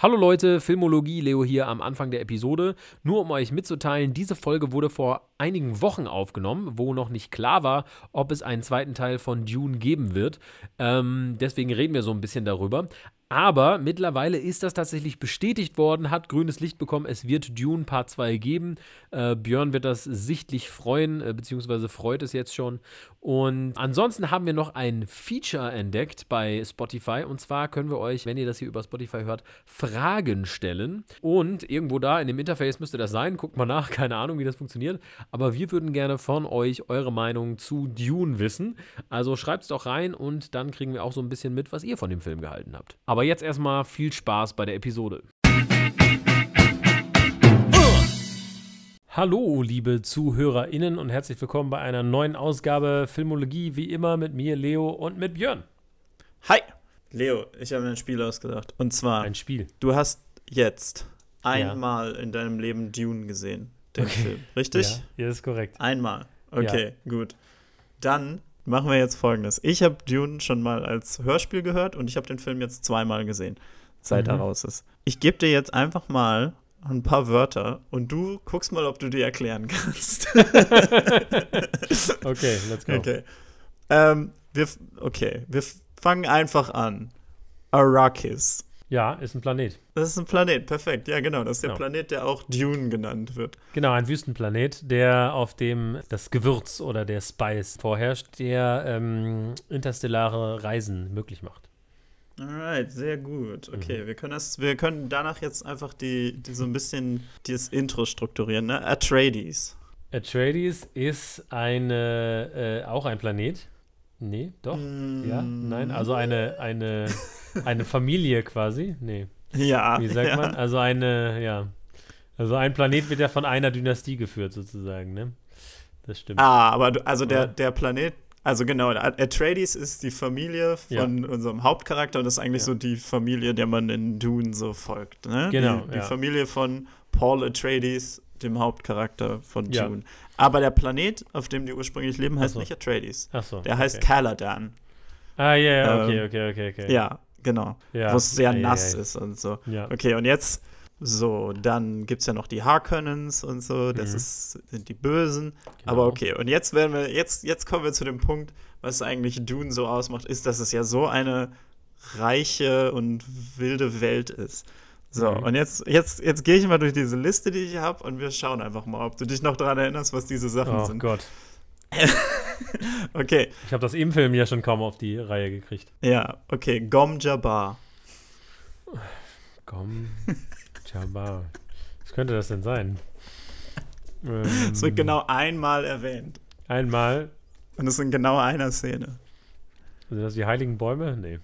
Hallo Leute, Filmologie Leo hier am Anfang der Episode. Nur um euch mitzuteilen, diese Folge wurde vor einigen Wochen aufgenommen, wo noch nicht klar war, ob es einen zweiten Teil von Dune geben wird. Ähm, deswegen reden wir so ein bisschen darüber. Aber mittlerweile ist das tatsächlich bestätigt worden, hat grünes Licht bekommen. Es wird Dune Part 2 geben. Äh, Björn wird das sichtlich freuen, äh, beziehungsweise freut es jetzt schon. Und ansonsten haben wir noch ein Feature entdeckt bei Spotify. Und zwar können wir euch, wenn ihr das hier über Spotify hört, Fragen stellen. Und irgendwo da in dem Interface müsste das sein. Guckt mal nach, keine Ahnung, wie das funktioniert. Aber wir würden gerne von euch eure Meinung zu Dune wissen. Also schreibt es doch rein und dann kriegen wir auch so ein bisschen mit, was ihr von dem Film gehalten habt. Aber jetzt erstmal viel Spaß bei der Episode. Hallo, liebe ZuhörerInnen und herzlich willkommen bei einer neuen Ausgabe Filmologie, wie immer mit mir, Leo und mit Björn. Hi! Leo, ich habe mir ein Spiel ausgedacht. Und zwar, Ein Spiel. du hast jetzt einmal in deinem Leben Dune gesehen, den Film. Richtig? Ja, ja, ist korrekt. Einmal. Okay, gut. Dann machen wir jetzt folgendes. Ich habe Dune schon mal als Hörspiel gehört und ich habe den Film jetzt zweimal gesehen, seit er Mhm. raus ist. Ich gebe dir jetzt einfach mal ein paar Wörter und du guckst mal, ob du die erklären kannst. Okay, let's go. Okay. Ähm, wir, okay, wir fangen einfach an. Arrakis. Ja, ist ein Planet. Das ist ein Planet, perfekt. Ja, genau. Das ist der Genau. Planet, der auch Dune genannt wird. Genau, ein Wüstenplanet, der auf dem das Gewürz oder der Spice vorherrscht, der ähm, interstellare Reisen möglich macht. Alright, sehr gut. Mhm. Okay, wir können das, wir können danach jetzt einfach die, die so ein bisschen dieses Intro strukturieren, ne? Atreides. Atreides ist eine, äh, auch ein Planet. Nee, doch. Mm, Ja, nein, also eine, eine, eine Familie quasi. Nee, Ja. wie sagt ja. man? Also eine, ja. Also ein Planet wird ja von einer Dynastie geführt, sozusagen, ne? Das stimmt. Ah, aber du, also der, der Planet, also genau, Atreides ist die Familie von unserem Hauptcharakter und das ist eigentlich Ja. so die Familie, der man in Dune so folgt. Ne? Genau, Die, die ja. Familie von Paul Atreides, dem Hauptcharakter von Ja. Dune. Aber der Planet, auf dem die ursprünglich leben, heißt so. nicht Atreides. Ach so. Der heißt okay. Caladan. Ah, ja, ja, okay, Ähm, okay, okay, okay. Ja, genau. Ja. Wo es sehr ei, nass ist und so. Ja. Okay, und jetzt, so, dann gibt es ja noch die Harkonnens und so, das Mhm. ist, sind die Bösen. Genau. Aber okay, und jetzt werden wir, jetzt, jetzt kommen wir zu dem Punkt, was eigentlich Dune so ausmacht, ist, dass es ja so eine reiche und wilde Welt ist. So, Mhm. und jetzt, jetzt, jetzt gehe ich mal durch diese Liste, die ich habe, und wir schauen einfach mal, ob du dich noch daran erinnerst, was diese Sachen Oh sind. Gott. Okay, Ich habe das im Film ja schon kaum auf die Reihe gekriegt. ja, okay, Gom Jabbar. Komm, Jabbar. Was könnte das denn sein? Ähm, Es wird genau einmal erwähnt. Einmal. Und es in genau einer Szene. Sind das die heiligen Bäume? Nee.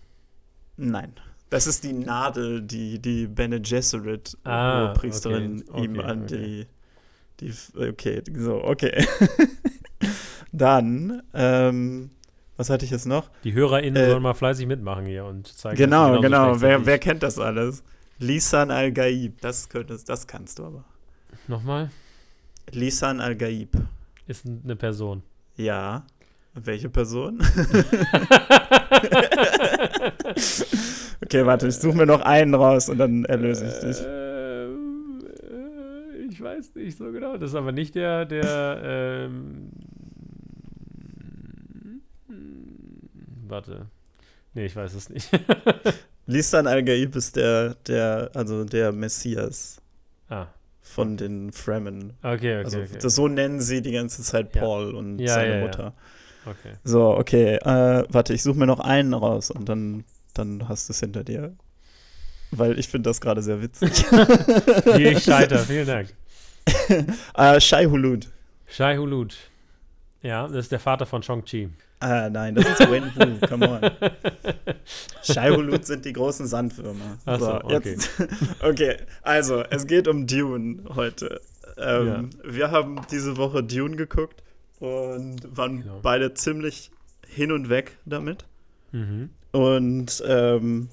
Nein. Das ist die Nadel, die die Bene Gesserit Ah, Priesterin okay, ihm okay, an okay. die, die. Okay, so, okay. Dann, ähm, was hatte ich jetzt noch? Die HörerInnen Äh, sollen mal fleißig mitmachen hier und zeigen. genau, genau. Wer, wer kennt das alles? Lisan al-Gaib. Das, könntest, das kannst du aber. Nochmal? Lisan al-Gaib. Ist eine Person. Ja. Welche Person? okay, warte, ich suche mir noch einen raus und dann erlöse ich dich. Ähm, äh, ich weiß nicht so genau. Das ist aber nicht der, der. Ähm, warte. Nee, ich weiß es nicht. Lisan al-Gaib ist der, der, also der Messias ah, von den Fremen. okay, okay. Also okay. das, so nennen sie die ganze Zeit Ja. Paul und Ja, seine ja, ja. Mutter. okay. So, okay, äh, warte, ich suche mir noch einen raus und dann, dann hast du es hinter dir. Weil ich finde das gerade sehr witzig. Ich scheiter, vielen Dank. äh, Shai Hulud. Shai Hulud. Ja, das ist der Vater von Shang-Chi. Ah, nein, das ist Wen Wu, come on. Shai Hulud sind die großen Sandwürmer. Ach so, okay. Jetzt, okay, also, es geht um Dune heute. Ähm, Wir haben diese Woche Dune geguckt und waren Genau. beide ziemlich hin und weg damit. Mhm. Und ähm,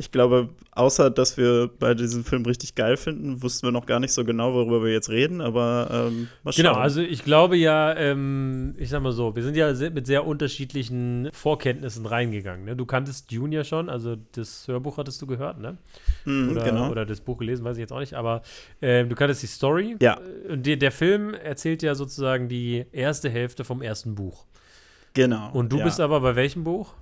Ich glaube, außer dass wir bei diesem Film richtig geil finden, wussten wir noch gar nicht so genau, worüber wir jetzt reden, aber ähm, mal schauen. Genau, also ich glaube ja, ähm, ich sag mal so, wir sind ja mit sehr unterschiedlichen Vorkenntnissen reingegangen. Ne? Du kanntest Dune ja schon, also das Hörbuch hattest du gehört, ne? Mm, oder, genau. oder das Buch gelesen, weiß ich jetzt auch nicht, aber äh, du kanntest die Story. Ja. Und die, der Film erzählt ja sozusagen die erste Hälfte vom ersten Buch. Genau. Und du ja. bist aber bei welchem Buch?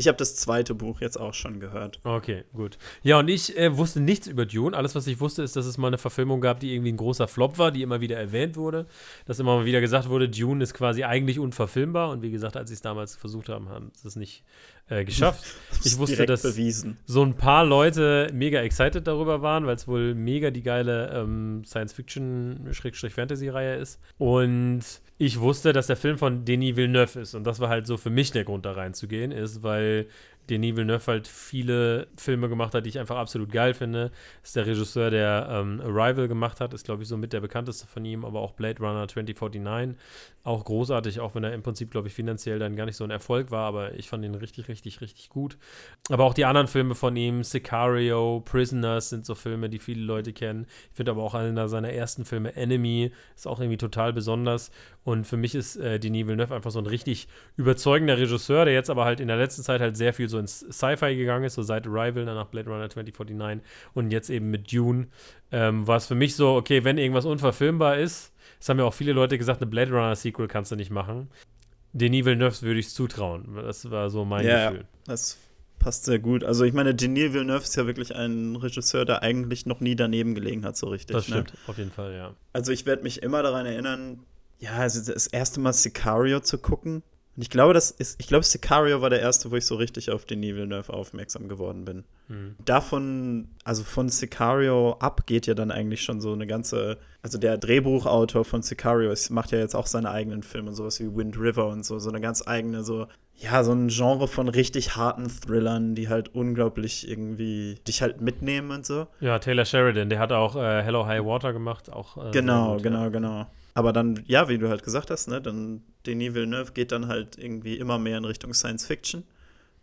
Ich habe das zweite Buch jetzt auch schon gehört. Okay, gut. Ja, und ich äh, wusste nichts über Dune. Alles, was ich wusste, ist, dass es mal eine Verfilmung gab, die irgendwie ein großer Flop war, die immer wieder erwähnt wurde. Dass immer mal wieder gesagt wurde, Dune ist quasi eigentlich unverfilmbar. Und wie gesagt, als sie es damals versucht haben, haben sie es nicht äh, geschafft. Ich wusste, dass bewiesen. so ein paar Leute mega excited darüber waren, weil es wohl mega die geile ähm, Science-Fiction-Fantasy-Reihe ist. Und ich wusste, dass der Film von Denis Villeneuve ist. Und das war halt so für mich der Grund, da reinzugehen, ist, weil Denis Villeneuve halt viele Filme gemacht hat, die ich einfach absolut geil finde. Ist der Regisseur, der ähm, Arrival gemacht hat, ist, glaube ich, so mit der bekannteste von ihm, aber auch Blade Runner 2049. Auch großartig, auch wenn er im Prinzip, glaube ich, finanziell dann gar nicht so ein Erfolg war, aber ich fand ihn richtig, richtig, richtig gut. Aber auch die anderen Filme von ihm, Sicario, Prisoners sind so Filme, die viele Leute kennen. Ich finde aber auch einer seiner ersten Filme, Enemy, ist auch irgendwie total besonders. Und für mich ist äh, Denis Villeneuve einfach so ein richtig überzeugender Regisseur, der jetzt aber halt in der letzten Zeit halt sehr viel so ins Sci-Fi gegangen ist, so seit Arrival, danach Blade Runner 2049 und jetzt eben mit Dune, ähm, war es für mich so, okay, wenn irgendwas unverfilmbar ist, das haben ja auch viele Leute gesagt, eine Blade Runner Sequel kannst du nicht machen. Denis Villeneuve würde ich es zutrauen. Das war so mein ja, Gefühl. Das passt sehr gut. Also ich meine, Denis Villeneuve ist ja wirklich ein Regisseur, der eigentlich noch nie daneben gelegen hat, so richtig. Das ne? stimmt, ne? auf jeden Fall, ja. Also ich werde mich immer daran erinnern, ja, also das erste Mal Sicario zu gucken. Und ich glaube, das ist, ich glaube, Sicario war der erste, wo ich so richtig auf den Villeneuve aufmerksam geworden bin. Mhm. Davon, also von Sicario ab geht ja dann eigentlich schon so eine ganze, also der Drehbuchautor von Sicario macht ja jetzt auch seine eigenen Filme, sowas wie Wind River und so, so eine ganz eigene, so, ja, so ein Genre von richtig harten Thrillern, die halt unglaublich irgendwie dich halt mitnehmen und so. Ja, Taylor Sheridan, der hat auch äh, Hello High Water gemacht, auch. Äh, genau, gut, genau, ja. genau. Aber dann, ja, wie du halt gesagt hast, ne, dann Denis Villeneuve geht dann halt irgendwie immer mehr in Richtung Science Fiction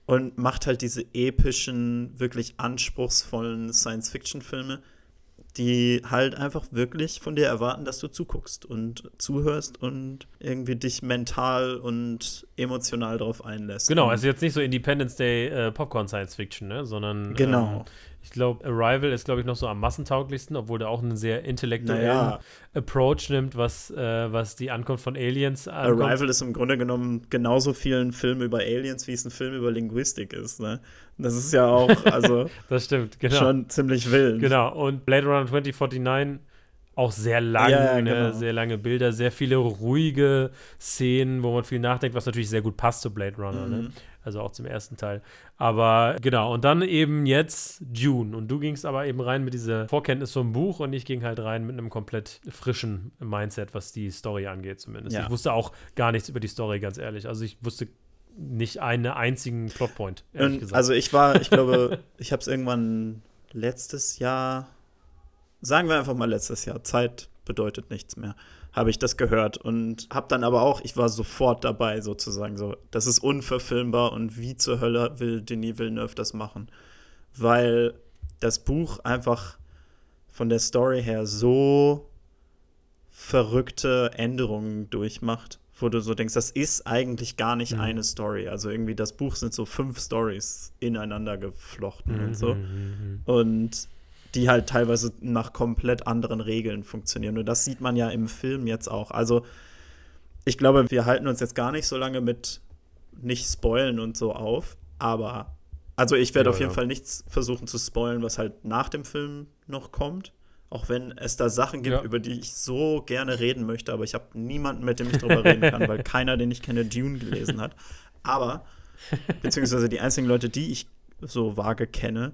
und macht halt diese epischen, wirklich anspruchsvollen Science Fiction Filme, die halt einfach wirklich von dir erwarten, dass du zuguckst und zuhörst und irgendwie dich mental und emotional darauf einlässt. Genau, also jetzt nicht so Independence Day äh, Popcorn Science Fiction, ne, sondern genau. Ähm, ich glaube, Arrival ist, glaube ich, noch so am massentauglichsten, obwohl der auch einen sehr intellektuellen naja. Approach nimmt, was, äh, was die Ankunft von Aliens ankommt. Arrival ist im Grunde genommen genauso viel ein Film über Aliens, wie es ein Film über Linguistik ist. Ne? Das ist ja auch, also das stimmt, genau. schon ziemlich wild. Genau, und Blade Runner 2049 auch sehr lang, ja, ne? genau. sehr lange Bilder, sehr viele ruhige Szenen, wo man viel nachdenkt, was natürlich sehr gut passt zu Blade Runner. Ne? Also auch zum ersten Teil. Aber genau, und dann eben jetzt June. Und du gingst aber eben rein mit dieser Vorkenntnis vom Buch und ich ging halt rein mit einem komplett frischen Mindset, was die Story angeht, zumindest. Ja. Ich wusste auch gar nichts über die Story, ganz ehrlich. Also ich wusste nicht einen einzigen Plotpoint, ehrlich Und gesagt. Also ich war, ich glaube, ich habe es irgendwann letztes Jahr, sagen wir einfach mal letztes Jahr, Zeit bedeutet nichts mehr habe ich das gehört und habe dann aber auch, ich war sofort dabei sozusagen so, das ist unverfilmbar und wie zur Hölle will Denis Villeneuve das machen? Weil das Buch einfach von der Story her so verrückte Änderungen durchmacht, wo du so denkst, das ist eigentlich gar nicht Mhm. eine Story. Also irgendwie das Buch sind so fünf Stories ineinander geflochten Mhm, und so. mhm, Und die halt teilweise nach komplett anderen Regeln funktionieren. Und das sieht man ja im Film jetzt auch. Also ich glaube, wir halten uns jetzt gar nicht so lange mit nicht spoilen und so auf, aber also ich werde Ja, auf jeden ja. Fall nichts versuchen zu spoilen, was halt nach dem Film noch kommt. Auch wenn es da Sachen gibt, Ja. über die ich so gerne reden möchte, aber ich habe niemanden, mit dem ich drüber reden kann, weil keiner, den ich kenne, Dune gelesen hat. Aber, beziehungsweise die einzigen Leute, die ich so vage kenne,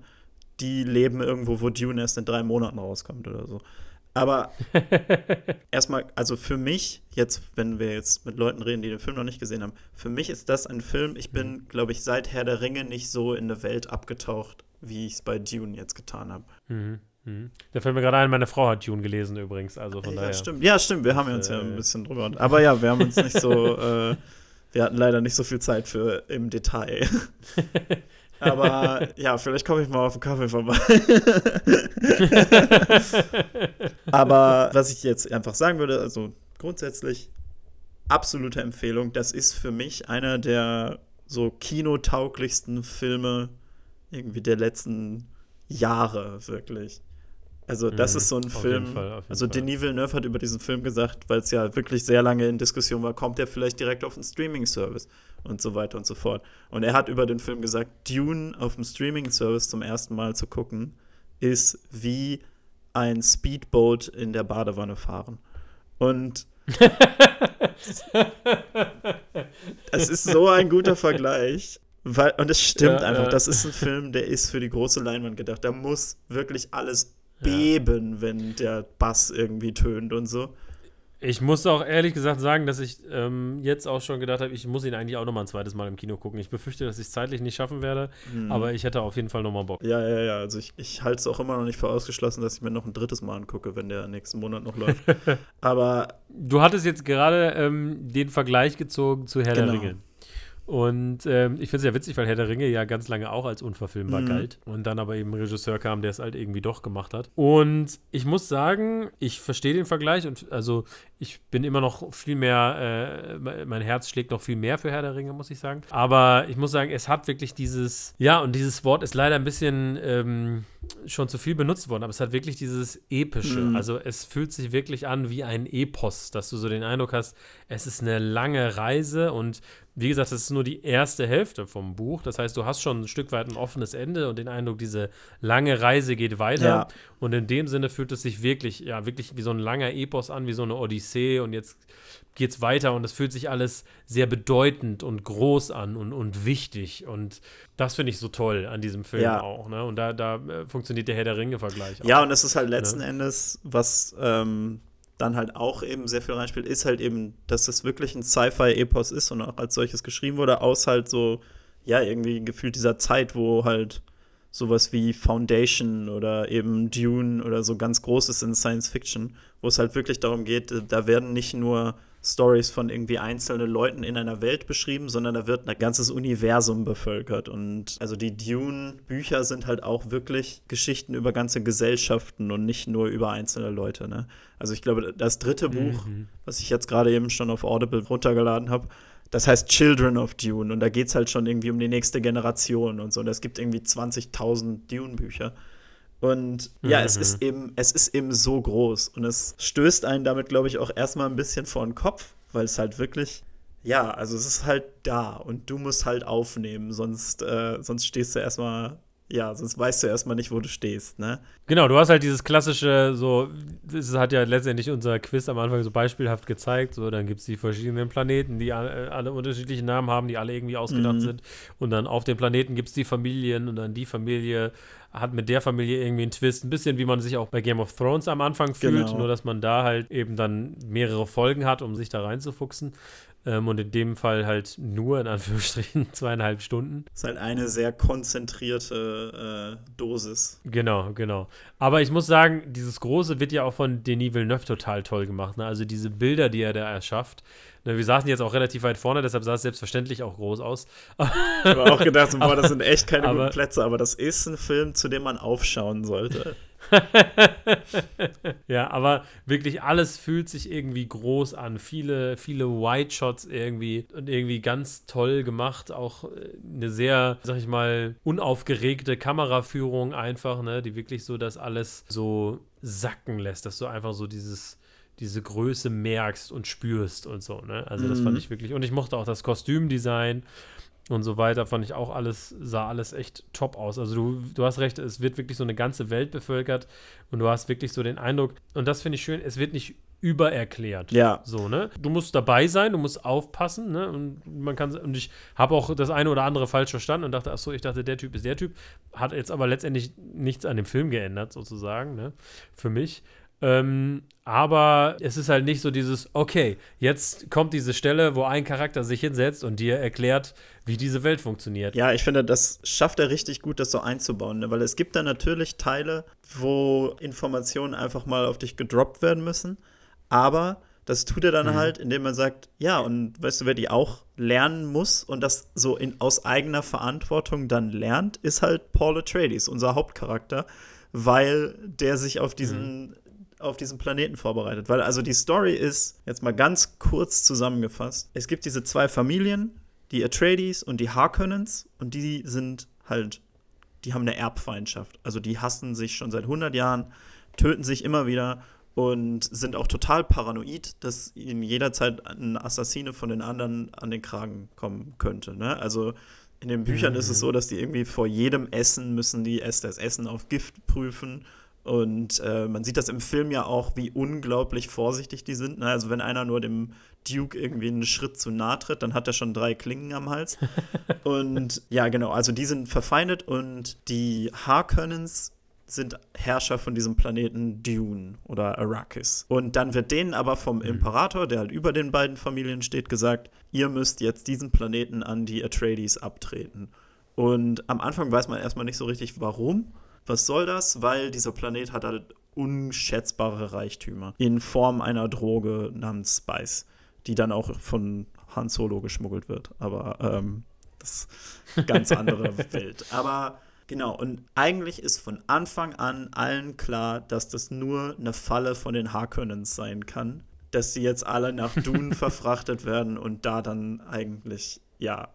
die leben irgendwo, wo Dune erst in drei Monaten rauskommt oder so. Aber erstmal, also für mich, jetzt, wenn wir jetzt mit Leuten reden, die den Film noch nicht gesehen haben, für mich ist das ein Film, ich bin, glaube ich, seit Herr der Ringe nicht so in eine Welt abgetaucht, wie ich es bei Dune jetzt getan habe. Mhm, mhm. Da fällt mir gerade ein, meine Frau hat Dune gelesen übrigens, also von Ja, daher. stimmt. Ja, stimmt, wir haben uns ja äh, ein bisschen drüber. Aber ja, wir haben uns nicht so, äh, wir hatten leider nicht so viel Zeit für im Detail. Aber ja, vielleicht komme ich mal auf den Kaffee vorbei. Aber was ich jetzt einfach sagen würde, also grundsätzlich absolute Empfehlung. Das ist für mich einer der so kinotauglichsten Filme irgendwie der letzten Jahre, wirklich. Also, das mhm, ist so ein Film. Fall, also, Fall. Denis Villeneuve hat über diesen Film gesagt, weil es ja wirklich sehr lange in Diskussion war, kommt er vielleicht direkt auf einen Streaming-Service und so weiter und so fort. Und er hat über den Film gesagt, Dune auf dem Streaming-Service zum ersten Mal zu gucken, ist wie ein Speedboat in der Badewanne fahren. Und es ist so ein guter Vergleich. Weil, und es stimmt ja, einfach, ja. das ist ein Film, der ist für die große Leinwand gedacht. Da muss wirklich alles beben, ja. wenn der Bass irgendwie tönt und so. Ich muss auch ehrlich gesagt sagen, dass ich ähm, jetzt auch schon gedacht habe, ich muss ihn eigentlich auch noch mal ein zweites Mal im Kino gucken. Ich befürchte, dass ich es zeitlich nicht schaffen werde, mhm. aber ich hätte auf jeden Fall noch mal Bock. Ja, ja, ja. Also ich, ich halte es auch immer noch nicht für ausgeschlossen, dass ich mir noch ein drittes Mal angucke, wenn der nächsten Monat noch läuft. aber du hattest jetzt gerade ähm, den Vergleich gezogen zu Herr genau. der Ringe. Und ähm, ich finde es ja witzig, weil Herr der Ringe ja ganz lange auch als unverfilmbar mhm. galt. Und dann aber eben ein Regisseur kam, der es halt irgendwie doch gemacht hat. Und ich muss sagen, ich verstehe den Vergleich und also ich bin immer noch viel mehr, äh, mein Herz schlägt noch viel mehr für Herr der Ringe, muss ich sagen. Aber ich muss sagen, es hat wirklich dieses, ja, und dieses Wort ist leider ein bisschen ähm, schon zu viel benutzt worden, aber es hat wirklich dieses Epische. Mhm. Also es fühlt sich wirklich an wie ein Epos, dass du so den Eindruck hast, es ist eine lange Reise und wie gesagt, das ist nur die erste Hälfte vom Buch. Das heißt, du hast schon ein Stück weit ein offenes Ende und den Eindruck, diese lange Reise geht weiter. Ja. Und in dem Sinne fühlt es sich wirklich, ja, wirklich wie so ein langer Epos an, wie so eine Odyssee. Und jetzt geht es weiter und es fühlt sich alles sehr bedeutend und groß an und, und wichtig. Und das finde ich so toll an diesem Film ja. auch. Ne? Und da, da äh, funktioniert der Herr der Ringe-Vergleich. Ja, und es ist halt letzten ne? Endes, was. Ähm dann halt auch eben sehr viel reinspielt, ist halt eben, dass das wirklich ein Sci-Fi-Epos ist und auch als solches geschrieben wurde, aus halt so, ja, irgendwie gefühlt dieser Zeit, wo halt sowas wie Foundation oder eben Dune oder so ganz groß ist in Science Fiction, wo es halt wirklich darum geht, da werden nicht nur Stories von irgendwie einzelnen Leuten in einer Welt beschrieben, sondern da wird ein ganzes Universum bevölkert. Und also die Dune-Bücher sind halt auch wirklich Geschichten über ganze Gesellschaften und nicht nur über einzelne Leute. Ne? Also ich glaube, das dritte Buch, mhm. was ich jetzt gerade eben schon auf Audible runtergeladen habe, das heißt Children of Dune. Und da geht es halt schon irgendwie um die nächste Generation und so. Und es gibt irgendwie 20.000 Dune-Bücher. Und ja, mhm. es ist eben, es ist eben so groß und es stößt einen damit, glaube ich, auch erstmal ein bisschen vor den Kopf, weil es halt wirklich, ja, also es ist halt da und du musst halt aufnehmen, sonst, äh, sonst stehst du erstmal ja, sonst weißt du erstmal nicht, wo du stehst, ne? Genau, du hast halt dieses klassische, so, das hat ja letztendlich unser Quiz am Anfang so beispielhaft gezeigt, so, dann gibt es die verschiedenen Planeten, die alle, alle, unterschiedliche Namen haben, die alle irgendwie ausgedacht mhm. sind und dann auf den Planeten gibt es die Familien und dann die Familie hat mit der Familie irgendwie einen Twist, ein bisschen wie man sich auch bei Game of Thrones am Anfang fühlt, genau. nur dass man da halt eben dann mehrere Folgen hat, um sich da reinzufuchsen. Ähm, und in dem Fall halt nur in Anführungsstrichen zweieinhalb Stunden. Das ist halt eine sehr konzentrierte äh, Dosis. Genau, genau. Aber ich muss sagen, dieses Große wird ja auch von Denis Villeneuve total toll gemacht. Ne? Also diese Bilder, die er da erschafft. Ne, wir saßen jetzt auch relativ weit vorne, deshalb sah es selbstverständlich auch groß aus. ich habe auch gedacht, boah, das sind echt keine aber, guten Plätze, aber das ist ein Film, zu dem man aufschauen sollte. ja, aber wirklich alles fühlt sich irgendwie groß an. Viele, viele White Shots irgendwie und irgendwie ganz toll gemacht. Auch äh, eine sehr, sag ich mal, unaufgeregte Kameraführung einfach, ne, die wirklich so das alles so sacken lässt, dass du einfach so dieses diese Größe merkst und spürst und so, ne? Also das fand mhm. ich wirklich und ich mochte auch das Kostümdesign und so weiter, fand ich auch alles, sah alles echt top aus. Also du, du hast recht, es wird wirklich so eine ganze Welt bevölkert und du hast wirklich so den Eindruck, und das finde ich schön, es wird nicht übererklärt. Ja. So, ne? Du musst dabei sein, du musst aufpassen, ne? Und man kann, und ich habe auch das eine oder andere falsch verstanden und dachte, ach so, ich dachte, der Typ ist der Typ. Hat jetzt aber letztendlich nichts an dem Film geändert, sozusagen, ne? Für mich. Ähm, aber es ist halt nicht so dieses, okay, jetzt kommt diese Stelle, wo ein Charakter sich hinsetzt und dir erklärt, wie diese Welt funktioniert. Ja, ich finde, das schafft er richtig gut, das so einzubauen, ne? weil es gibt da natürlich Teile, wo Informationen einfach mal auf dich gedroppt werden müssen, aber Das tut er dann Mhm. halt, indem er sagt, ja, und weißt du, wer die auch lernen muss und das so in, aus eigener Verantwortung dann lernt, ist halt Paul Atreides, unser Hauptcharakter, weil der sich auf diesen, auf diesen Planeten vorbereitet. Weil also die Story ist, jetzt mal ganz kurz zusammengefasst, es gibt diese zwei Familien, die Atreides und die Harkonnens und die sind halt, die haben eine Erbfeindschaft. Also die hassen sich schon seit 100 Jahren, töten sich immer wieder und sind auch total paranoid, dass ihnen jederzeit ein Assassine von den anderen an den Kragen kommen könnte. Ne? Also in den Büchern ist es so, dass die irgendwie vor jedem Essen müssen die erst das Essen auf Gift prüfen. Und äh, man sieht das im Film ja auch, wie unglaublich vorsichtig die sind. Ne? Also wenn einer nur dem Duke irgendwie einen Schritt zu nahe tritt, dann hat er schon drei Klingen am Hals. und ja, genau, also die sind verfeindet und die Harkonnens sind Herrscher von diesem Planeten Dune oder Arrakis. Und dann wird denen aber vom Imperator, der halt über den beiden Familien steht, gesagt, ihr müsst jetzt diesen Planeten an die Atreides abtreten. Und am Anfang weiß man erstmal nicht so richtig, warum. Was soll das? Weil dieser Planet hat halt unschätzbare Reichtümer in Form einer Droge namens Spice, die dann auch von Han Solo geschmuggelt wird. Aber ähm, das ist ganz andere Welt. Aber Genau, und eigentlich ist von Anfang an allen klar, dass das nur eine Falle von den Harkonnens sein kann, dass sie jetzt alle nach Dune verfrachtet werden und da dann eigentlich, ja,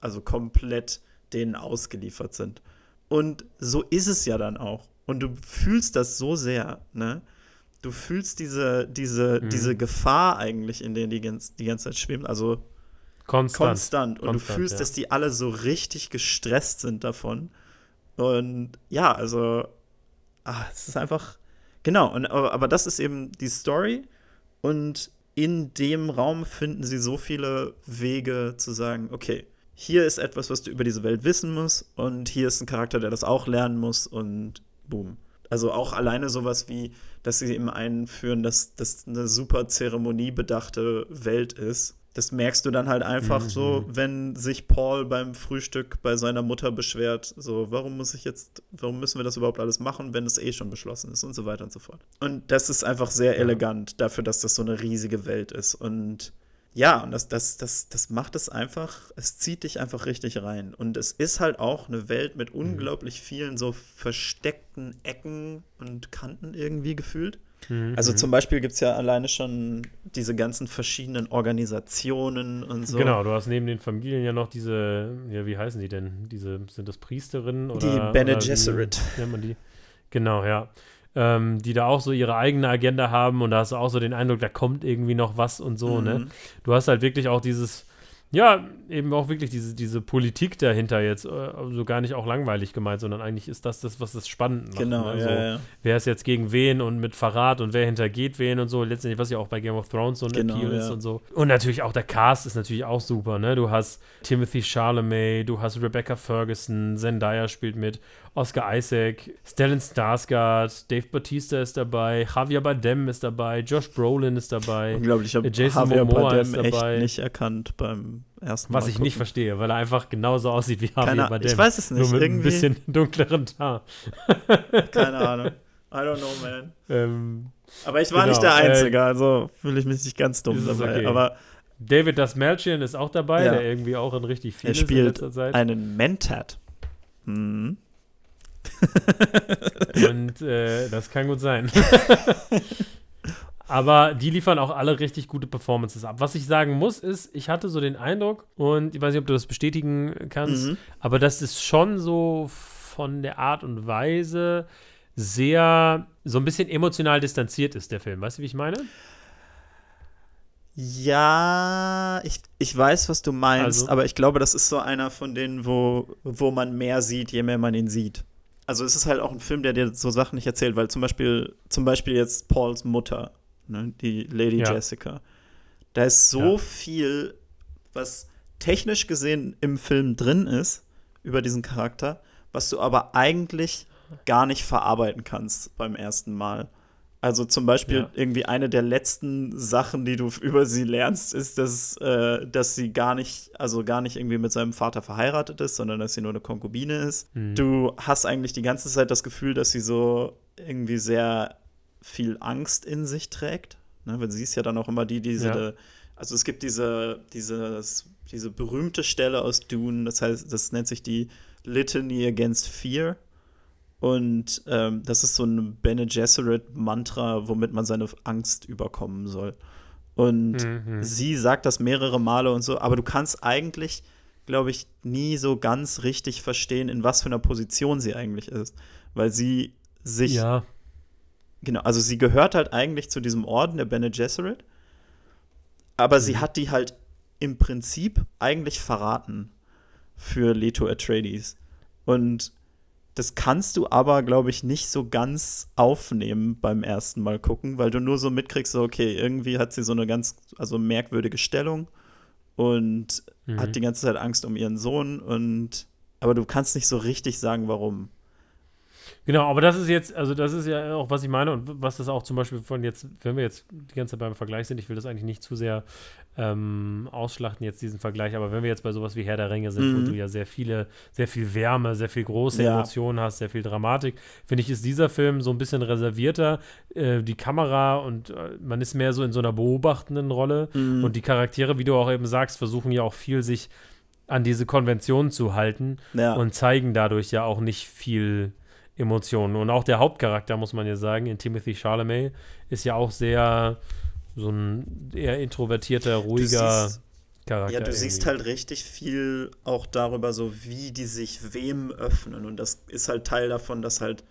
also komplett denen ausgeliefert sind. Und so ist es ja dann auch. Und du fühlst das so sehr, ne? Du fühlst diese, diese, Mhm. diese Gefahr eigentlich, in der die, ganz, die ganze Zeit schwimmt. Also Konstant. konstant. Und du Konstant, fühlst, ja. dass die alle so richtig gestresst sind davon. Und ja, also, ah, es ist einfach, genau, und, aber, aber das ist eben die Story. Und in dem Raum finden sie so viele Wege zu sagen, okay, hier ist etwas, was du über diese Welt wissen musst. Und hier ist ein Charakter, der das auch lernen muss. Und boom. Also auch alleine sowas wie, dass sie eben einführen, dass das eine super zeremoniebedachte Welt ist. Das merkst du dann halt einfach Mhm. so, wenn sich Paul beim Frühstück bei seiner Mutter beschwert, so, warum muss ich jetzt, warum müssen wir das überhaupt alles machen, wenn es eh schon beschlossen ist und so weiter und so fort. Und das ist einfach sehr Ja. elegant dafür, dass das so eine riesige Welt ist. Und ja, und das, das, das, das macht es einfach, es zieht dich einfach richtig rein. Und es ist halt auch eine Welt mit unglaublich vielen so versteckten Ecken und Kanten irgendwie gefühlt. Mhm. Also zum Beispiel gibt es ja alleine schon diese ganzen verschiedenen Organisationen und so. Genau, du hast neben den Familien ja noch diese, ja, wie heißen die denn? Diese, sind das Priesterinnen oder? Die Bene Gesserit. Nennt man die? Genau, ja. Ähm, die da auch so ihre eigene Agenda haben und da hast du auch so den Eindruck, da kommt irgendwie noch was und so, ne? Mhm. Du hast halt wirklich auch dieses, ja, eben auch wirklich diese, diese Politik dahinter jetzt, äh, also gar nicht auch langweilig gemeint, sondern eigentlich ist das das, was das spannend macht. Genau, ne? ja, so, ja. wer ist jetzt gegen wen und mit Verrat und wer hintergeht wen und so. Letztendlich, was ja auch bei Game of Thrones so ein Genau, Appeal ist ja. und so. Und natürlich auch der Cast ist natürlich auch super, ne? Du hast Timothy Chalamet, du hast Rebecca Ferguson, Zendaya spielt mit, Oscar Isaac, Stellan Skarsgård, Dave Bautista ist dabei, Javier Bardem ist dabei, Josh Brolin ist dabei. Unglaublich, ich habe Jason Javier Momoa Bardem ist dabei. echt nicht erkannt beim ersten Was Mal ich nicht gucken. verstehe, weil er einfach genauso aussieht wie Javier Keine, Bardem. ich weiß es nicht, Nur mit irgendwie, ein bisschen dunkleren Haar. keine Ahnung. I don't know, man. Ähm, Aber ich war Genau, nicht der äh, Einzige, also fühle ich mich nicht ganz dumm dabei. okay. Aber David Dasmalchian ist auch dabei, Ja. der irgendwie auch in richtig viel er spielt einen Mentat. Mhm. Und äh, das kann gut sein. Aber die liefern auch alle richtig gute Performances ab. Was ich sagen muss, ist, ich hatte so den Eindruck, und ich weiß nicht, ob du das bestätigen kannst, Mhm. aber das ist schon so von der Art und Weise sehr, so ein bisschen emotional distanziert ist, der Film. Weißt du, wie ich meine? Ja, ich, ich weiß, was du meinst, Also? aber ich glaube, das ist so einer von denen, wo, wo man mehr sieht, je mehr man ihn sieht. Also es ist halt auch ein Film, der dir so Sachen nicht erzählt, weil zum Beispiel, zum Beispiel jetzt Pauls Mutter, ne, die Lady Ja. Jessica. Da ist so Ja. viel, was technisch gesehen im Film drin ist, über diesen Charakter, was du aber eigentlich gar nicht verarbeiten kannst beim ersten Mal. Also zum Beispiel Ja. irgendwie eine der letzten Sachen, die du über sie lernst, ist, dass, äh, dass sie gar nicht, also gar nicht irgendwie mit seinem Vater verheiratet ist, sondern dass sie nur eine Konkubine ist. Mhm. Du hast eigentlich die ganze Zeit das Gefühl, dass sie so irgendwie sehr viel Angst in sich trägt, Ne? Weil sie ist ja dann auch immer die, die diese, Ja. also es gibt diese, dieses, diese berühmte Stelle aus Dune, das heißt, das nennt sich die Litany Against Fear. Und ähm, das ist so ein Bene Gesserit-Mantra, womit man seine Angst überkommen soll. Und Mhm. sie sagt das mehrere Male und so, aber du kannst eigentlich, glaube ich, nie so ganz richtig verstehen, in was für einer Position sie eigentlich ist. Weil sie sich, Ja, genau, also sie gehört halt eigentlich zu diesem Orden der Bene Gesserit, aber sie hat die halt im Prinzip eigentlich verraten für Leto Atreides. Und das kannst du aber, glaube ich, nicht so ganz aufnehmen beim ersten Mal gucken, weil du nur so mitkriegst, so, okay, irgendwie hat sie so eine ganz, also merkwürdige Stellung und Mhm. hat die ganze Zeit Angst um ihren Sohn und aber du kannst nicht so richtig sagen, warum. Genau, aber das ist jetzt, also das ist ja auch, was ich meine und was das auch zum Beispiel von jetzt, wenn wir jetzt die ganze Zeit beim Vergleich sind, ich will das eigentlich nicht zu sehr ähm, ausschlachten, jetzt diesen Vergleich, aber wenn wir jetzt bei sowas wie Herr der Ringe sind, wo Mhm. du ja sehr viele, sehr viel Wärme, sehr viel große Ja. Emotionen hast, sehr viel Dramatik, finde ich, ist dieser Film so ein bisschen reservierter, äh, die Kamera und äh, man ist mehr so in so einer beobachtenden Rolle Mhm. und die Charaktere, wie du auch eben sagst, versuchen ja auch viel sich an diese Konvention zu halten Ja. und zeigen dadurch ja auch nicht viel Emotionen. Und auch der Hauptcharakter, muss man ja sagen, in Timothy Chalamet, ist ja auch sehr so ein eher introvertierter, ruhiger siehst- Charakter. Ja, du siehst irgendwie. halt richtig viel auch darüber, so wie die sich wem öffnen. Und das ist halt Teil davon, dass halt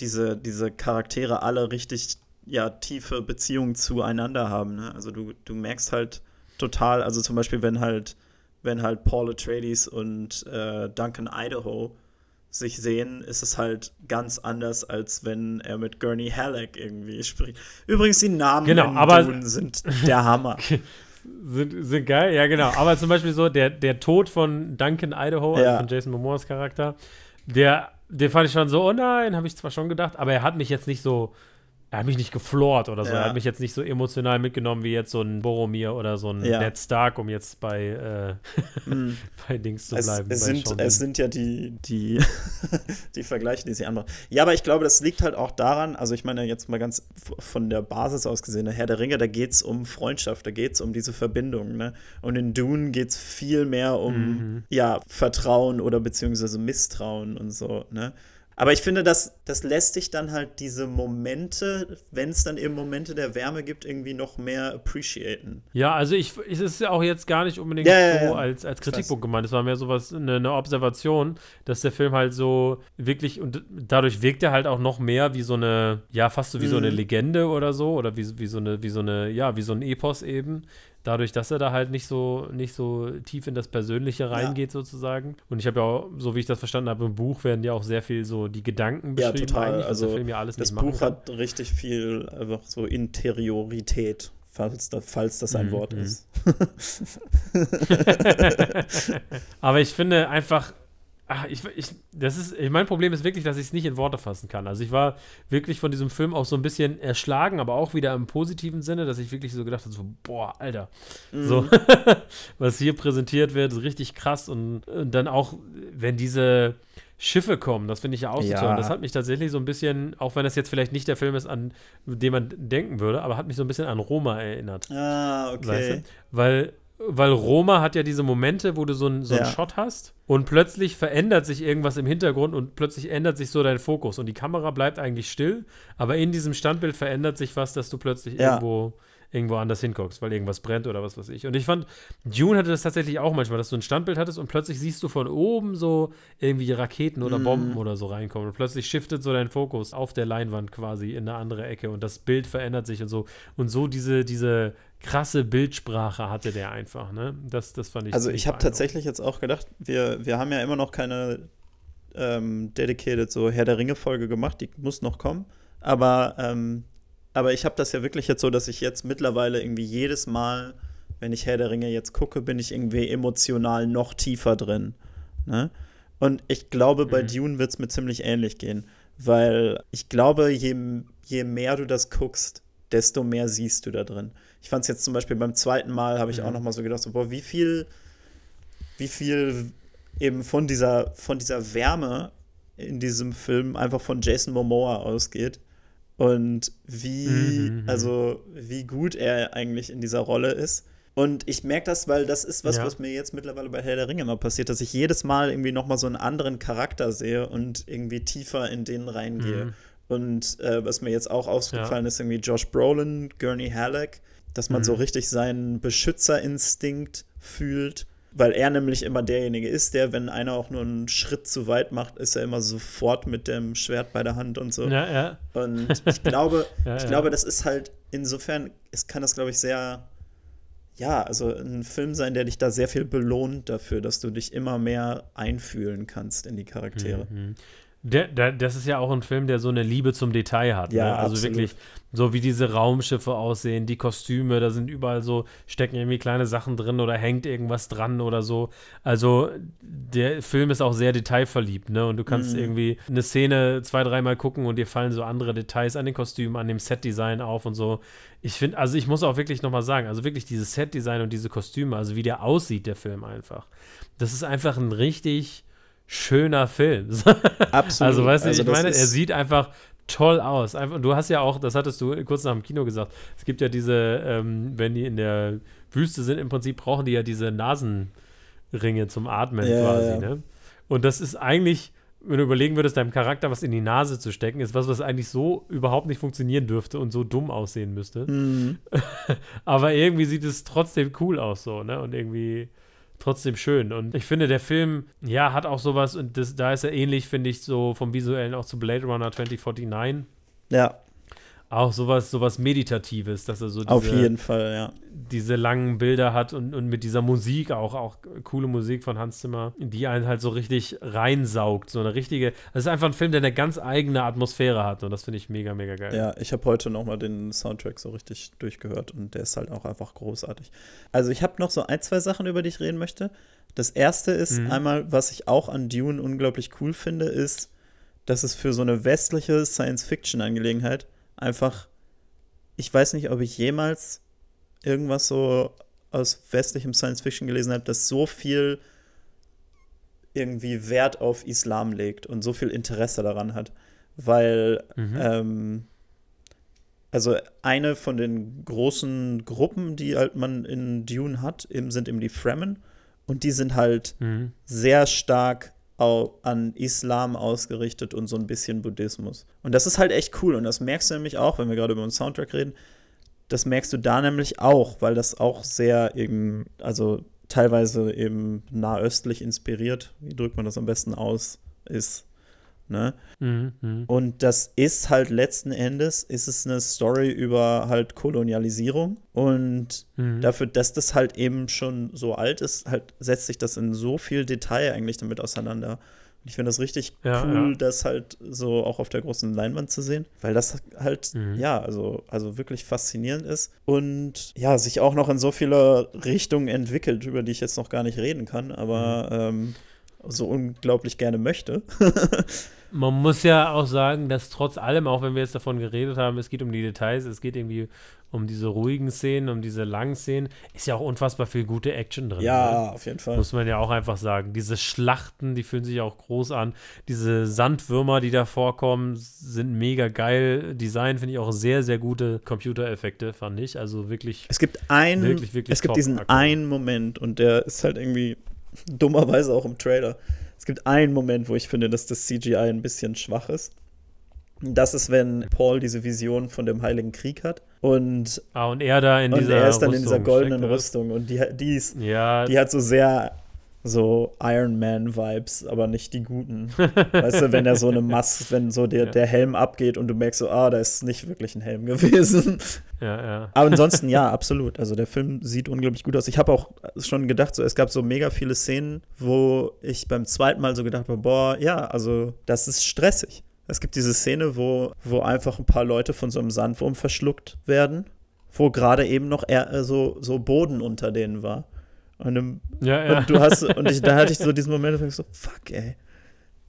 diese, diese Charaktere alle richtig ja, tiefe Beziehungen zueinander haben. Ne? Also du, du merkst halt total, also zum Beispiel, wenn halt, wenn halt Paul Atreides und äh, Duncan Idaho sich sehen, ist es halt ganz anders, als wenn er mit Gurney Halleck irgendwie spricht. Übrigens, die Namen Genau, aber- Dune sind der Hammer. Sind, sind geil, ja genau. Aber zum Beispiel so der, der Tod von Duncan Idaho, also Ja. von Jason Momoas Charakter, der, den fand ich schon so, oh nein, habe ich zwar schon gedacht, aber er hat mich jetzt nicht so, er hat mich nicht geflort oder so. Ja. Er hat mich jetzt nicht so emotional mitgenommen wie jetzt so ein Boromir oder so ein Ja. Ned Stark, um jetzt bei, äh, Mm. bei Dings zu Es, bleiben. es, sind, es sind ja die, die, die Vergleiche, die sie anmachen. Ja, aber ich glaube, das liegt halt auch daran, also ich meine jetzt mal ganz von der Basis aus gesehen, der Herr der Ringe, da geht es um Freundschaft, da geht es um diese Verbindung. Ne? Und in Dune geht es viel mehr um Mhm. ja, Vertrauen oder beziehungsweise Misstrauen und so. Ne? Aber ich finde, das, das lässt sich dann halt diese Momente, wenn es dann eben Momente der Wärme gibt, irgendwie noch mehr appreciaten. Ja, also ich, es ist ja auch jetzt gar nicht unbedingt Ja, ja, so ja. als, als. Kritikpunkt gemeint. Es war mehr sowas, eine, eine Observation, dass der Film halt so wirklich und dadurch wirkt er halt auch noch mehr wie so eine, ja, fast so wie so eine Mhm. Legende oder so oder wie, wie so eine, wie so eine, ja, wie so ein Epos eben. Dadurch, dass er da halt nicht so, nicht so tief in das Persönliche reingeht, sozusagen. Und ich habe ja auch, so wie ich das verstanden habe, im Buch werden ja auch sehr viel so die Gedanken Ja, beschrieben total. eigentlich, was Also, der Film ja alles Das Buch hat richtig viel einfach so Interiorität, falls, da, falls das ein Mhm, Wort mhm. ist. Aber ich finde einfach, ach, ich, ich, das ist, mein Problem ist wirklich, dass ich es nicht in Worte fassen kann. Also ich war wirklich von diesem Film auch so ein bisschen erschlagen, aber auch wieder im positiven Sinne, dass ich wirklich so gedacht habe, so, boah, Alter, so, was hier präsentiert wird, ist richtig krass und, und dann auch, wenn diese Schiffe kommen, das finde ich ja auch so Ja. das hat mich tatsächlich so ein bisschen, auch wenn das jetzt vielleicht nicht der Film ist, an den man denken würde, aber hat mich so ein bisschen an Roma erinnert. Ah, okay. Weißt du? Weil, weil Roma hat ja diese Momente, wo du so, ein, so einen Ja. Shot hast und plötzlich verändert sich irgendwas im Hintergrund und plötzlich ändert sich so dein Fokus und die Kamera bleibt eigentlich still, aber in diesem Standbild verändert sich was, dass du plötzlich Ja. irgendwo, irgendwo anders hinguckst, weil irgendwas brennt oder was weiß ich. Und ich fand, Dune hatte das tatsächlich auch manchmal, dass du ein Standbild hattest und plötzlich siehst du von oben so irgendwie Raketen oder Mhm. Bomben oder so reinkommen und plötzlich shiftet so dein Fokus auf der Leinwand quasi in eine andere Ecke und das Bild verändert sich und so. Und so diese, diese krasse Bildsprache hatte der einfach, ne? Das, das fand ich Also ich habe tatsächlich jetzt auch gedacht, wir, wir haben ja immer noch keine ähm, dedicated so Herr der Ringe-Folge gemacht, die muss noch kommen. Aber, ähm, aber ich habe das ja wirklich jetzt so, dass ich jetzt mittlerweile irgendwie jedes Mal, wenn ich Herr der Ringe jetzt gucke, bin ich irgendwie emotional noch tiefer drin. Ne? Und ich glaube, bei Mhm. Dune wird es mir ziemlich ähnlich gehen. Weil ich glaube, je, je mehr du das guckst, desto mehr siehst du da drin. Ich fand es jetzt zum Beispiel beim zweiten Mal, habe ich auch Mhm. noch mal so gedacht, so, boah, wie viel, wie viel eben von dieser, von dieser Wärme in diesem Film einfach von Jason Momoa ausgeht. und wie, mhm, mhm, also wie gut er eigentlich in dieser Rolle ist. Und ich merke das, weil das ist was, ja. was mir jetzt mittlerweile bei Herr der Ringe immer passiert, dass ich jedes Mal irgendwie nochmal so einen anderen Charakter sehe und irgendwie tiefer in den reingehe. Mhm. Und äh, was mir jetzt auch aufgefallen ja. ist, irgendwie Josh Brolin, Gurney Halleck, dass man mhm. so richtig seinen Beschützerinstinkt fühlt weil er nämlich immer derjenige ist, der, wenn einer auch nur einen Schritt zu weit macht, ist er immer sofort mit dem Schwert bei der Hand und so. Ja, ja. Und ich glaube, ja, ich glaube, das ist halt insofern, es kann das, glaube ich, sehr, ja, also ein Film sein, der dich da sehr viel belohnt dafür, dass du dich immer mehr einfühlen kannst in die Charaktere. Mhm. Der, der, das ist ja auch ein Film, der so eine Liebe zum Detail hat. Ja, ne? Also absolut. wirklich, so wie diese Raumschiffe aussehen, die Kostüme, da sind überall so, stecken irgendwie kleine Sachen drin oder hängt irgendwas dran oder so. Also der Film ist auch sehr detailverliebt, ne? Und du kannst mhm. irgendwie eine Szene zwei, dreimal gucken und dir fallen so andere Details an den Kostümen, an dem Setdesign auf und so. Ich finde, also ich muss auch wirklich nochmal sagen, also wirklich dieses Setdesign und diese Kostüme, also wie der aussieht, der Film einfach. Das ist einfach ein richtig schöner Film. Absolut. Also, weißt du, also, ich meine, er sieht einfach toll aus. Einfach, du hast ja auch, das hattest du kurz nach dem Kino gesagt, es gibt ja diese, ähm, wenn die in der Wüste sind, im Prinzip brauchen die ja diese Nasenringe zum Atmen ja, quasi. Ja. Ne? Und das ist eigentlich, wenn du überlegen würdest, deinem Charakter was in die Nase zu stecken, ist was, was eigentlich so überhaupt nicht funktionieren dürfte und so dumm aussehen müsste. Mhm. Aber irgendwie sieht es trotzdem cool aus so, ne? Und irgendwie trotzdem schön. Und ich finde, der Film, ja, hat auch sowas, und das, da ist er ähnlich, finde ich, so vom Visuellen auch zu Blade Runner 2049. Ja auch sowas, sowas Meditatives, dass er so diese, Auf jeden Fall, ja. diese langen Bilder hat und, und mit dieser Musik auch, auch coole Musik von Hans Zimmer, die einen halt so richtig reinsaugt. So eine richtige, das ist einfach ein Film, der eine ganz eigene Atmosphäre hat und das finde ich mega, mega geil. Ja, ich habe heute nochmal den Soundtrack so richtig durchgehört und der ist halt auch einfach großartig. Also ich habe noch so ein, zwei Sachen, über die ich reden möchte. Das erste ist mhm. einmal, was ich auch an Dune unglaublich cool finde, ist, dass es für so eine westliche Science-Fiction-Angelegenheit einfach, ich weiß nicht, ob ich jemals irgendwas so aus westlichem Science Fiction gelesen habe, das so viel irgendwie Wert auf Islam legt und so viel Interesse daran hat. Weil, mhm. ähm, also eine von den großen Gruppen, die halt man in Dune hat, eben sind eben die Fremen. Und die sind halt mhm. sehr stark an Islam ausgerichtet und so ein bisschen Buddhismus. Und das ist halt echt cool und das merkst du nämlich auch, wenn wir gerade über den Soundtrack reden. Das merkst du da nämlich auch, weil das auch sehr eben, also teilweise eben nahöstlich inspiriert, wie drückt man das am besten aus, ist. Ne? Mhm, mhm, und das ist halt letzten Endes, ist es eine Story über halt Kolonialisierung. Und mhm. dafür, dass das halt eben schon so alt ist, halt setzt sich das in so viel Detail eigentlich damit auseinander. Und ich finde das richtig ja, cool, ja. das halt so auch auf der großen Leinwand zu sehen, weil das halt, mhm. ja, also, also wirklich faszinierend ist und ja, sich auch noch in so viele Richtungen entwickelt, über die ich jetzt noch gar nicht reden kann, aber mhm. ähm, so unglaublich gerne möchte. Man muss ja auch sagen, dass trotz allem, auch wenn wir jetzt davon geredet haben, es geht um die Details, es geht irgendwie um diese ruhigen Szenen, um diese langen Szenen, ist ja auch unfassbar viel gute Action drin. Ja, ne? auf jeden Fall. Muss man ja auch einfach sagen. Diese Schlachten, die fühlen sich auch groß an. Diese Sandwürmer, die da vorkommen, sind mega geil. Design finde ich auch sehr, sehr gute Computereffekte, fand ich. Also wirklich. Es gibt einen, wirklich, wirklich es gibt diesen einen Moment und der ist halt irgendwie dummerweise auch im Trailer. Es gibt einen Moment, wo ich finde, dass das CGI ein bisschen schwach ist. Das ist, wenn Paul diese Vision von dem Heiligen Krieg hat. Und, ah, und er da in und dieser er ist dann Rüstung in dieser goldenen Rüstung. Und die, die, ist, ja. die hat so sehr so Iron Man-Vibes, aber nicht die guten. weißt du, wenn er so eine Maske, wenn so der, ja. der Helm abgeht und du merkst so, ah, da ist nicht wirklich ein Helm gewesen. Ja, ja. Aber ansonsten ja, absolut. Also der Film sieht unglaublich gut aus. Ich habe auch schon gedacht, so es gab so mega viele Szenen, wo ich beim zweiten Mal so gedacht habe, boah, ja, also das ist stressig. Es gibt diese Szene, wo, wo einfach ein paar Leute von so einem Sandwurm verschluckt werden, wo gerade eben noch eher, äh, so, so Boden unter denen war. Und, im, ja, ja. und du hast, und ich, da hatte ich so diesen Moment, wo ich so, fuck, ey.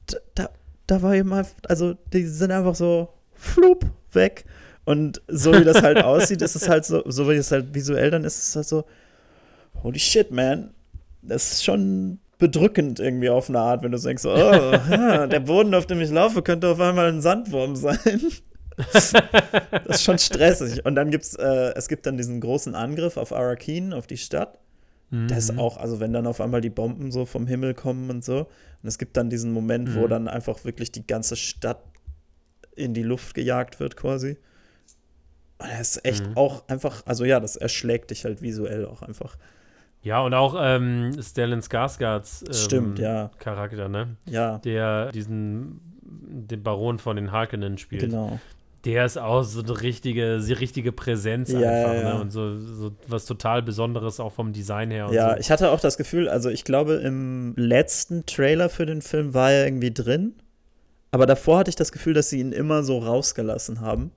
Da, da, da war eben einfach, also die sind einfach so flup weg. Und so wie das halt aussieht, ist es halt so, so wie es halt visuell dann ist, ist es halt so, holy shit, man. Das ist schon bedrückend irgendwie auf eine Art, wenn du denkst, oh, ja, der Boden, auf dem ich laufe, könnte auf einmal ein Sandwurm sein. das ist schon stressig. Und dann gibt's, äh, es gibt dann diesen großen Angriff auf Arakin, auf die Stadt. Mhm. Das ist auch, also wenn dann auf einmal die Bomben so vom Himmel kommen und so. Und es gibt dann diesen Moment, mhm. wo dann einfach wirklich die ganze Stadt in die Luft gejagt wird, quasi. Und das ist echt mhm. auch einfach, also ja, das erschlägt dich halt visuell auch einfach. Ja, und auch ähm, Stellan Skarsgards ähm, Stimmt, ja. Charakter, ne? Ja. Der diesen den Baron von den Harkonnen spielt. Genau. Der ist auch so eine richtige, die richtige Präsenz ja, einfach, ja. Ne? Und so, so was total Besonderes auch vom Design her. ja, so. ich hatte auch das Gefühl, also ich glaube, im letzten Trailer für den Film war er irgendwie drin. Aber davor hatte ich das Gefühl, dass sie ihn immer so rausgelassen haben.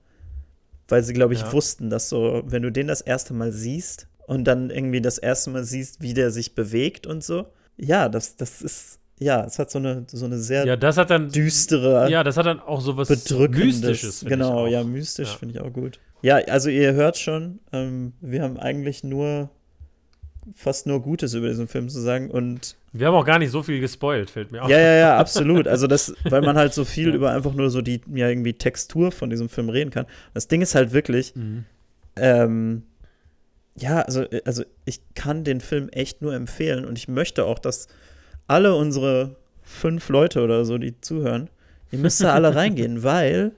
Weil sie, glaube ich, ja. wussten, dass so, wenn du den das erste Mal siehst und dann irgendwie das erste Mal siehst, wie der sich bewegt und so, ja, das, das ist ja, es hat so eine, so eine sehr ja, das hat dann, düstere. Ja, das hat dann auch so was Mystisches. Genau, ja, mystisch ja. finde ich auch gut. Ja, also ihr hört schon, ähm, wir haben eigentlich nur fast nur Gutes über diesen Film zu sagen und wir haben auch gar nicht so viel gespoilt, fällt mir auf. Ja, ja, ja, absolut. Also das, weil man halt so viel ja. über einfach nur so die ja irgendwie Textur von diesem Film reden kann. Das Ding ist halt wirklich, mhm. ähm, ja, also also ich kann den Film echt nur empfehlen und ich möchte auch, dass alle unsere fünf Leute oder so, die zuhören, ihr müsst da alle reingehen, weil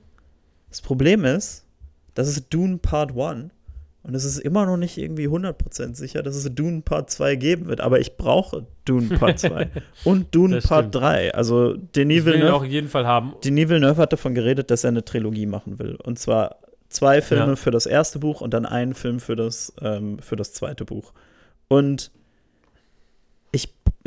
das Problem ist, das ist Dune Part 1 und es ist immer noch nicht irgendwie 100% sicher, dass es Dune Part 2 geben wird, aber ich brauche Dune Part 2 und Dune das Part stimmt. 3. Also Denis Villeneuve, auch jeden Fall haben. Denis Villeneuve hat davon geredet, dass er eine Trilogie machen will und zwar zwei Filme ja. für das erste Buch und dann einen Film für das, ähm, für das zweite Buch. Und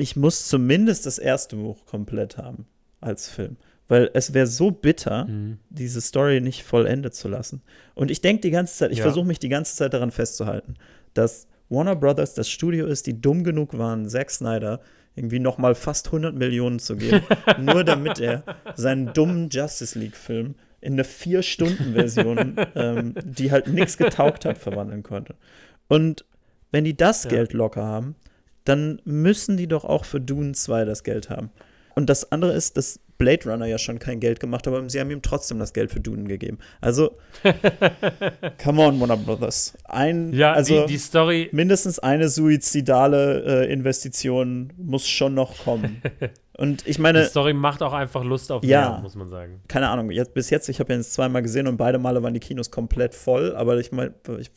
ich muss zumindest das erste Buch komplett haben als Film. Weil es wäre so bitter, mhm. diese Story nicht vollendet zu lassen. Und ich denke die ganze Zeit, ich ja. versuche mich die ganze Zeit daran festzuhalten, dass Warner Brothers das Studio ist, die dumm genug waren, Zack Snyder irgendwie noch mal fast 100 Millionen zu geben, nur damit er seinen dummen Justice League-Film in eine Vier-Stunden-Version, ähm, die halt nichts getaugt hat, verwandeln konnte. Und wenn die das ja. Geld locker haben, dann müssen die doch auch für Dune 2 das Geld haben. Und das andere ist, dass Blade Runner ja schon kein Geld gemacht hat, aber sie haben ihm trotzdem das Geld für Dune gegeben. Also, come on, Warner Brothers. Ein, ja, also die, die Story. Mindestens eine suizidale äh, Investition muss schon noch kommen. Und ich meine. Die Story macht auch einfach Lust auf ja, mehr, muss man sagen. Keine Ahnung. Jetzt, bis jetzt, ich habe ja jetzt zweimal gesehen und beide Male waren die Kinos komplett voll. Aber ich meine,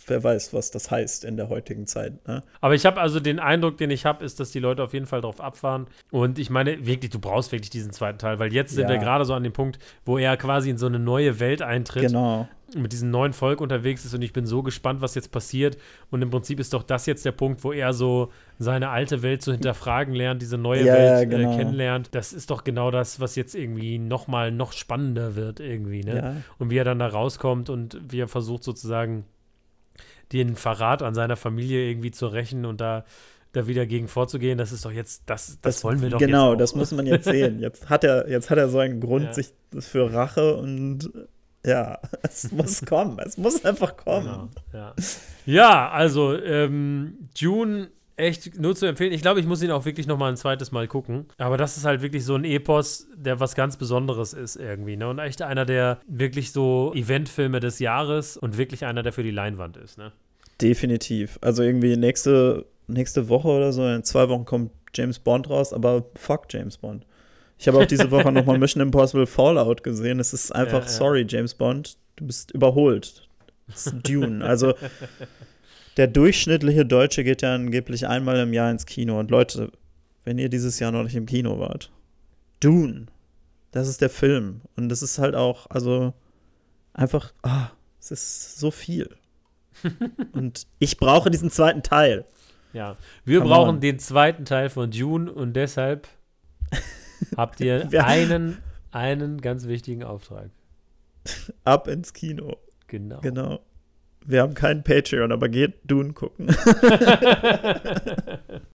wer weiß, was das heißt in der heutigen Zeit. Ne? Aber ich habe also den Eindruck, den ich habe, ist, dass die Leute auf jeden Fall drauf abfahren. Und ich meine, wirklich, du brauchst wirklich diesen zweiten Teil, weil jetzt sind ja. wir gerade so an dem Punkt, wo er quasi in so eine neue Welt eintritt. Genau mit diesem neuen Volk unterwegs ist und ich bin so gespannt, was jetzt passiert. Und im Prinzip ist doch das jetzt der Punkt, wo er so seine alte Welt zu hinterfragen lernt, diese neue ja, Welt genau. äh, kennenlernt. Das ist doch genau das, was jetzt irgendwie noch mal noch spannender wird irgendwie. Ne? Ja. Und wie er dann da rauskommt und wie er versucht sozusagen den Verrat an seiner Familie irgendwie zu rächen und da da wieder gegen vorzugehen, das ist doch jetzt, das, das, das wollen wir doch Genau, das muss man jetzt sehen. Jetzt hat er, jetzt hat er so einen Grund ja. sich für Rache und ja, es muss kommen. Es muss einfach kommen. Genau, ja. ja. also ähm, Dune echt nur zu empfehlen. Ich glaube, ich muss ihn auch wirklich noch mal ein zweites Mal gucken. Aber das ist halt wirklich so ein Epos, der was ganz Besonderes ist irgendwie. Ne? Und echt einer der wirklich so Eventfilme des Jahres und wirklich einer, der für die Leinwand ist. Ne? Definitiv. Also irgendwie nächste, nächste Woche oder so, in zwei Wochen kommt James Bond raus, aber fuck James Bond. Ich habe auch diese Woche nochmal Mission Impossible Fallout gesehen. Es ist einfach, ja, sorry, James Bond, du bist überholt. Das ist Dune. Also, der durchschnittliche Deutsche geht ja angeblich einmal im Jahr ins Kino. Und Leute, wenn ihr dieses Jahr noch nicht im Kino wart, Dune, das ist der Film. Und das ist halt auch, also, einfach, ah, es ist so viel. und ich brauche diesen zweiten Teil. Ja, wir Come brauchen on. den zweiten Teil von Dune und deshalb habt ihr einen, einen ganz wichtigen Auftrag. Ab ins Kino. Genau. Genau. Wir haben keinen Patreon, aber geht Dune gucken.